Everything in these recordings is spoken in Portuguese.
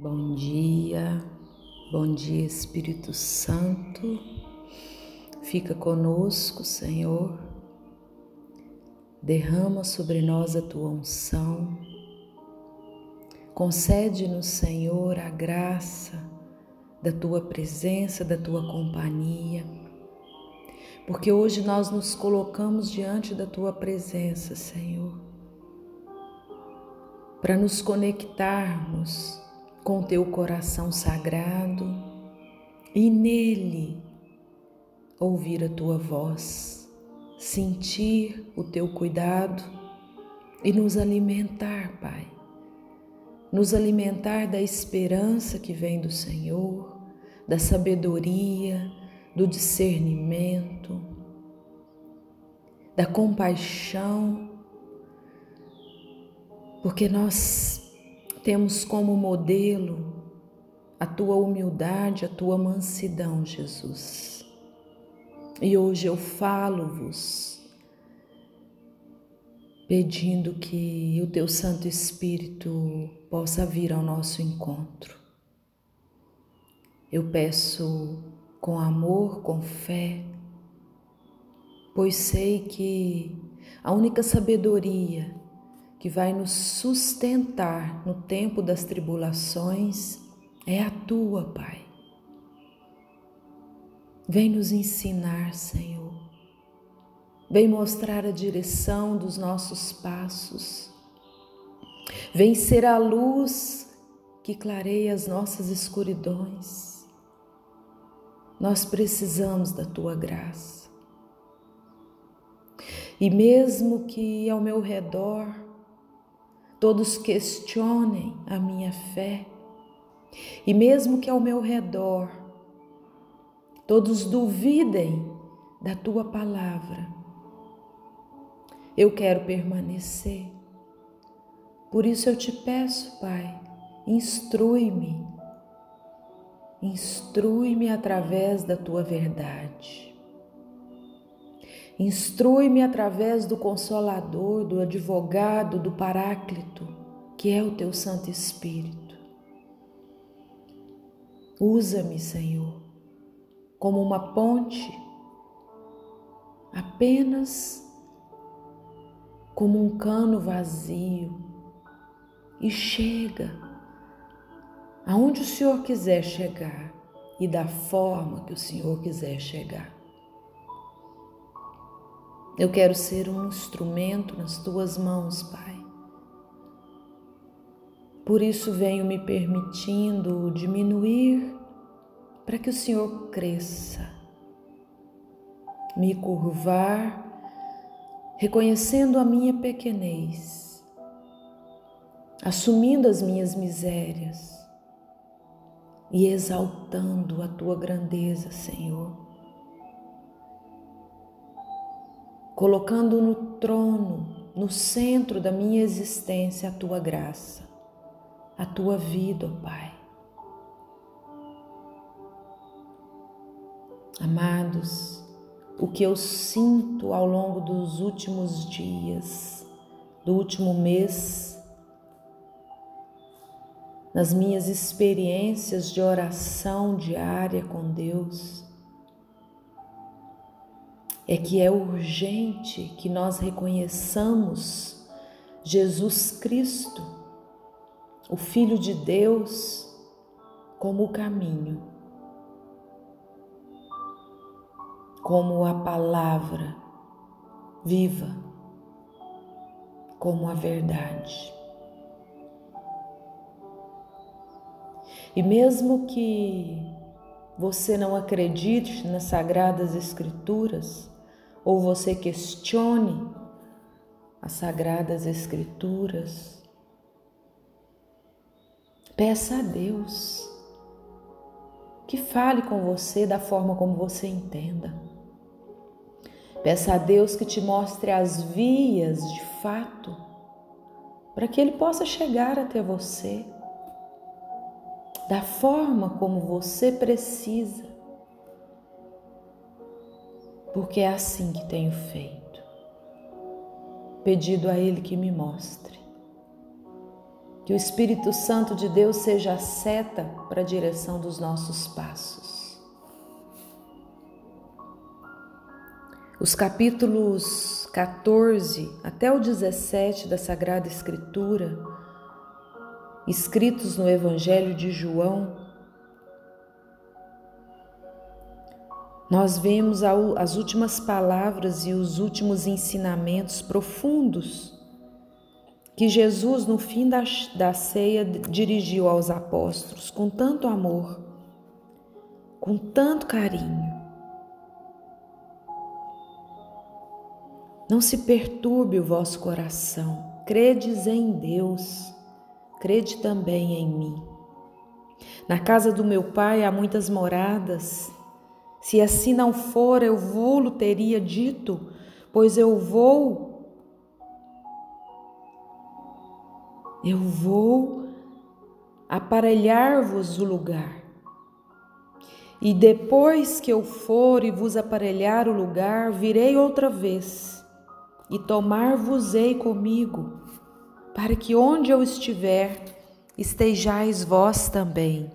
Bom dia, bom dia Espírito Santo, fica conosco, Senhor, derrama sobre nós a tua unção, concede-nos, Senhor, a graça da tua presença, da tua companhia, porque hoje nós nos colocamos diante da tua presença, Senhor, para nos conectarmos com teu coração sagrado e nele ouvir a tua voz, sentir o teu cuidado e nos alimentar, Pai. Nos alimentar da esperança que vem do Senhor, da sabedoria, do discernimento, da compaixão, porque nós temos como modelo a tua humildade, a tua mansidão, Jesus. E hoje eu falo-vos, pedindo que o teu Santo Espírito possa vir ao nosso encontro. Eu peço com amor, com fé, pois sei que a única sabedoria que vai nos sustentar no tempo das tribulações é a tua, Pai. Vem nos ensinar, Senhor. Vem mostrar a direção dos nossos passos. Vem ser a luz que clareia as nossas escuridões. Nós precisamos da tua graça. E mesmo que ao meu redor todos questionem a minha fé, e mesmo que ao meu redor todos duvidem da tua palavra, eu quero permanecer. Por isso eu te peço, Pai, instrui-me, instrui-me através da tua verdade. Instrui-me através do Consolador, do Advogado, do Paráclito, que é o teu Santo Espírito. Usa-me, Senhor, como uma ponte, apenas como um cano vazio, e chega aonde o Senhor quiser chegar e da forma que o Senhor quiser chegar. Eu quero ser um instrumento nas tuas mãos, Pai. Por isso venho me permitindo diminuir para que o Senhor cresça, me curvar, reconhecendo a minha pequenez, assumindo as minhas misérias e exaltando a tua grandeza, Senhor. Colocando no trono, no centro da minha existência, a tua graça, a tua vida, ó Pai. Amados, o que eu sinto ao longo dos últimos dias, do último mês, nas minhas experiências de oração diária com Deus, é que é urgente que nós reconheçamos Jesus Cristo, o Filho de Deus, como o caminho, como a palavra viva, como a verdade. E mesmo que você não acredite nas Sagradas Escrituras, ou você questione as sagradas escrituras, peça a Deus que fale com você da forma como você entenda. Peça a Deus que te mostre as vias de fato para que Ele possa chegar até você da forma como você precisa porque é assim que tenho feito. Pedido a Ele que me mostre, Que o Espírito Santo de Deus seja a seta para a direção dos nossos passos. Os capítulos 14 até o 17 da Sagrada Escritura, escritos no Evangelho de João, nós vemos as últimas palavras e os últimos ensinamentos profundos que Jesus, no fim da, da ceia, dirigiu aos apóstolos com tanto amor, com tanto carinho. Não se perturbe o vosso coração, credes em Deus, crede também em mim. Na casa do meu pai há muitas moradas. Se assim não for, eu vou-lo teria dito, pois eu vou Eu vou aparelhar-vos o lugar. E depois que eu for e vos aparelhar o lugar, virei outra vez e tomar-vos-ei comigo, para que onde eu estiver, estejais vós também.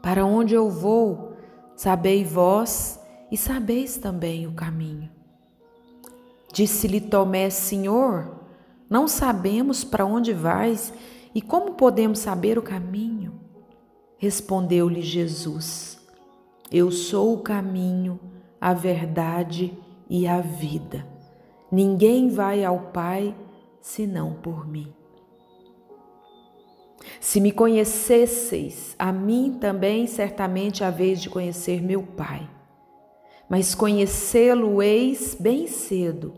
Para onde eu vou, sabei vós e sabeis também o caminho. Disse-lhe Tomé, Senhor, não sabemos para onde vais e como podemos saber o caminho? Respondeu-lhe Jesus: Eu sou o caminho, a verdade e a vida. Ninguém vai ao Pai senão por mim. Se me conhecesseis, a mim também certamente haveis de conhecer meu Pai. Mas conhecê-lo eis bem cedo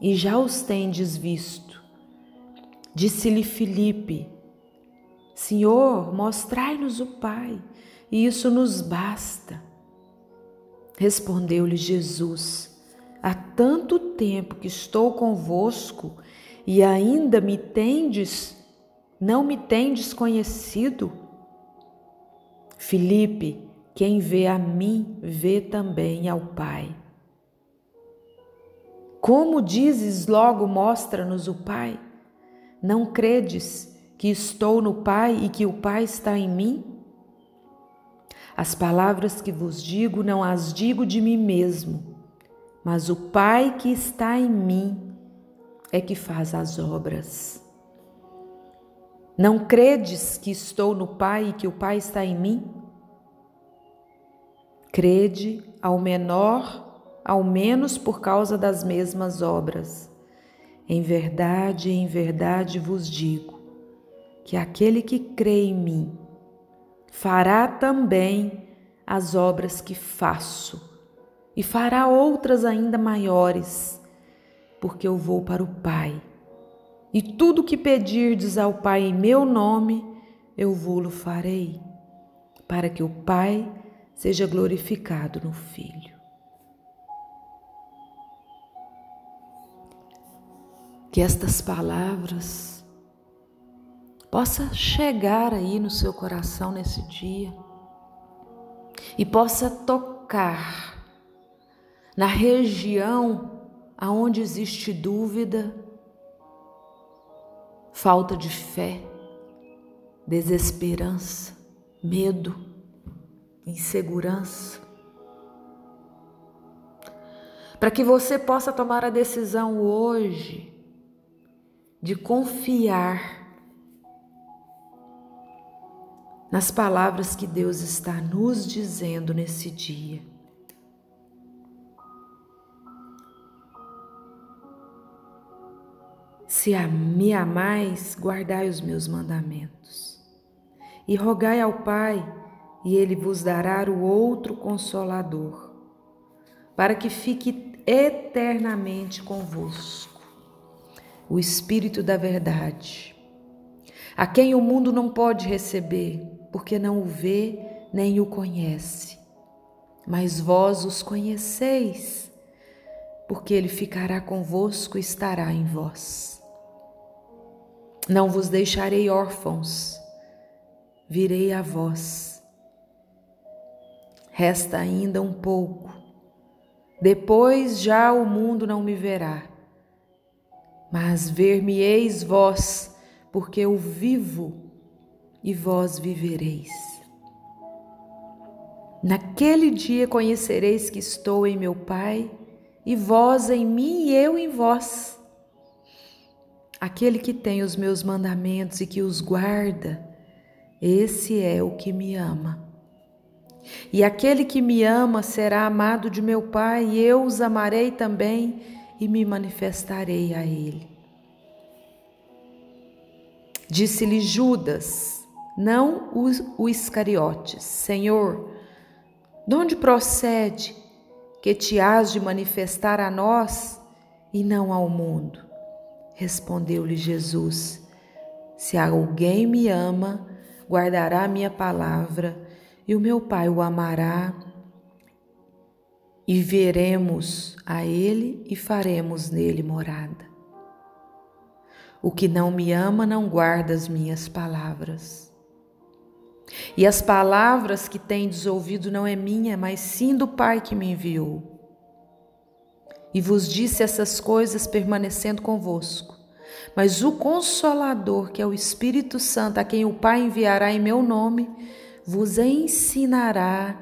e já os tendes visto. Disse-lhe Filipe: Senhor, mostrai-nos o Pai, e isso nos basta. Respondeu-lhe Jesus: Há tanto tempo que estou convosco e ainda me tendes, não me tendes conhecido? Filipe, quem vê a mim, vê também ao Pai. Como dizes, logo mostra-nos o Pai? Não credes que estou no Pai e que o Pai está em mim? As palavras que vos digo não as digo de mim mesmo, mas o Pai que está em mim é que faz as obras. Não credes que estou no Pai e que o Pai está em mim? Crede ao menor ao menos por causa das mesmas obras. Em verdade, em verdade vos digo que aquele que crê em mim fará também as obras que faço e fará outras ainda maiores, porque eu vou para o Pai. E tudo que pedirdes ao Pai em meu nome, eu vou-lo farei, para que o Pai seja glorificado no Filho. que estas palavras possa chegar aí no seu coração nesse dia e possa tocar na região aonde existe dúvida, falta de fé, desesperança, medo, insegurança. Para que você possa tomar a decisão hoje de confiar nas palavras que Deus está nos dizendo nesse dia. Se me amais, guardai os meus mandamentos. E rogai ao Pai, e ele vos dará o outro consolador, para que fique eternamente convosco o Espírito da Verdade, a quem o mundo não pode receber, porque não o vê nem o conhece. Mas vós os conheceis, porque ele ficará convosco e estará em vós. Não vos deixarei órfãos, virei a vós. Resta ainda um pouco, depois já o mundo não me verá mas ver-me-eis vós, porque eu vivo e vós vivereis. Naquele dia conhecereis que estou em meu Pai, e vós em mim e eu em vós. Aquele que tem os meus mandamentos e que os guarda, esse é o que me ama. E aquele que me ama será amado de meu Pai, e eu os amarei também e me manifestarei a ele. Disse-lhe Judas, não o Iscariotes, Senhor, de onde procede que te has de manifestar a nós e não ao mundo? Respondeu-lhe Jesus: Se alguém me ama, guardará a minha palavra, e o meu Pai o amará, e veremos a ele e faremos nele morada. O que não me ama não guarda as minhas palavras. E as palavras que tendes ouvido não é minha, mas sim do Pai que me enviou. E vos disse essas coisas permanecendo convosco. Mas o Consolador, que é o Espírito Santo, a quem o Pai enviará em meu nome, vos ensinará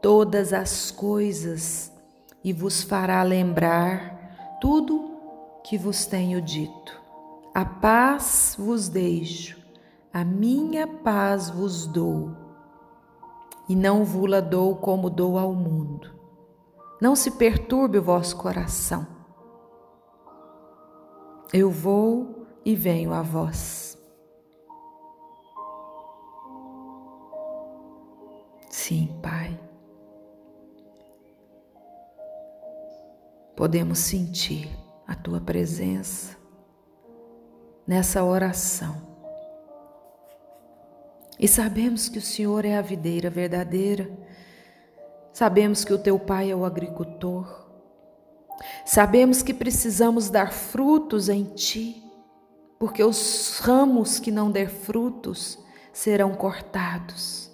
todas as coisas e vos fará lembrar tudo que vos tenho dito. A paz vos deixo, a minha paz vos dou, e não vula dou como dou ao mundo. Não se perturbe o vosso coração. Eu vou e venho a vós. Sim, Pai. Podemos sentir a tua presença nessa oração. E sabemos que o Senhor é a videira verdadeira, sabemos que o teu pai é o agricultor, sabemos que precisamos dar frutos em ti, porque os ramos que não der frutos serão cortados.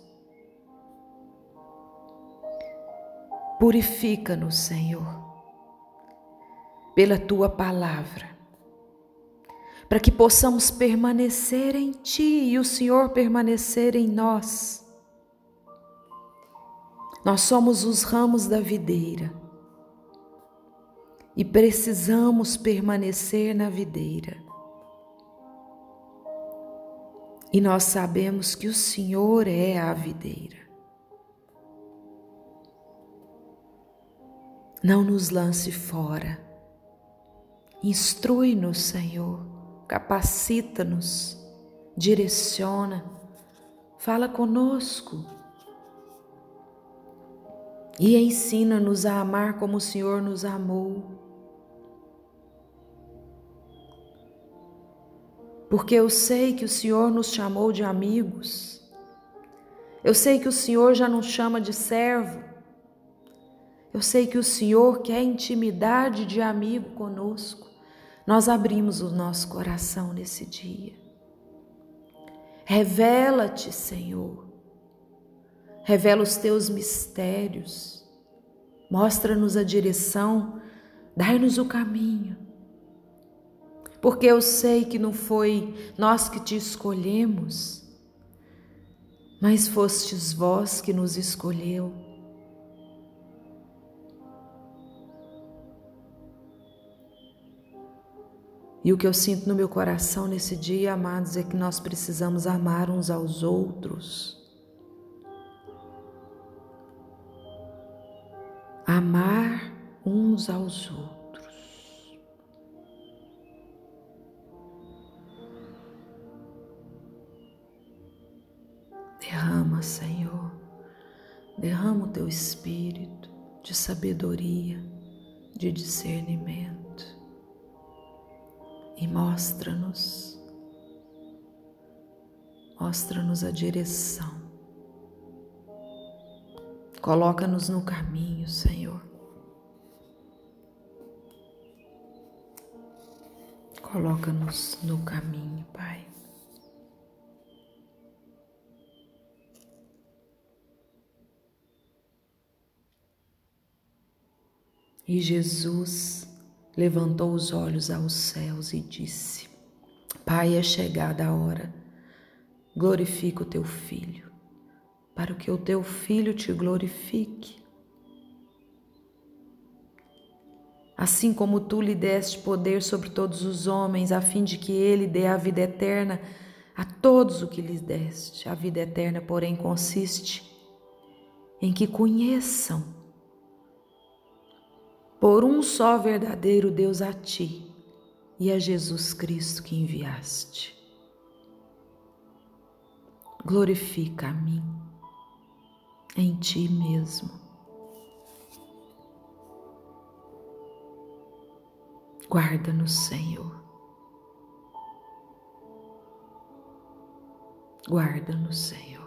Purifica-nos, Senhor, pela tua palavra para que possamos permanecer em Ti e o Senhor permanecer em nós. Nós somos os ramos da videira e precisamos permanecer na videira. E nós sabemos que o Senhor é a videira. Não nos lance fora. Instrui-nos, Senhor capacita-nos, direciona, fala conosco e ensina-nos a amar como o Senhor nos amou. Porque eu sei que o Senhor nos chamou de amigos, eu sei que o Senhor já nos chama de servo, eu sei que o Senhor quer intimidade de amigo conosco nós abrimos o nosso coração nesse dia. Revela-te, Senhor. Revela os teus mistérios. Mostra-nos a direção, dai-nos o caminho. Porque eu sei que não foi nós que te escolhemos, mas fostes vós que nos escolheu E o que eu sinto no meu coração nesse dia, amados, é que nós precisamos amar uns aos outros. Uns aos outros. Derrama, Senhor, derrama o teu espírito de sabedoria, de discernimento e mostra-nos, mostra-nos a direção. Coloca-nos no caminho, Senhor. Coloca-nos no caminho, Pai. E Jesus levantou os olhos aos céus e disse: Pai, é chegada a hora. Glorifica o teu filho, para que o teu filho te glorifique. Assim como tu lhe deste poder sobre todos os homens, a fim de que ele dê a vida eterna a todos o que lhes deste. A vida eterna, porém, consiste em que conheçam por um só verdadeiro Deus a ti e a Jesus Cristo que enviaste. Glorifica a mim em ti mesmo. Guarda-nos, Senhor. Guarda-nos, Senhor.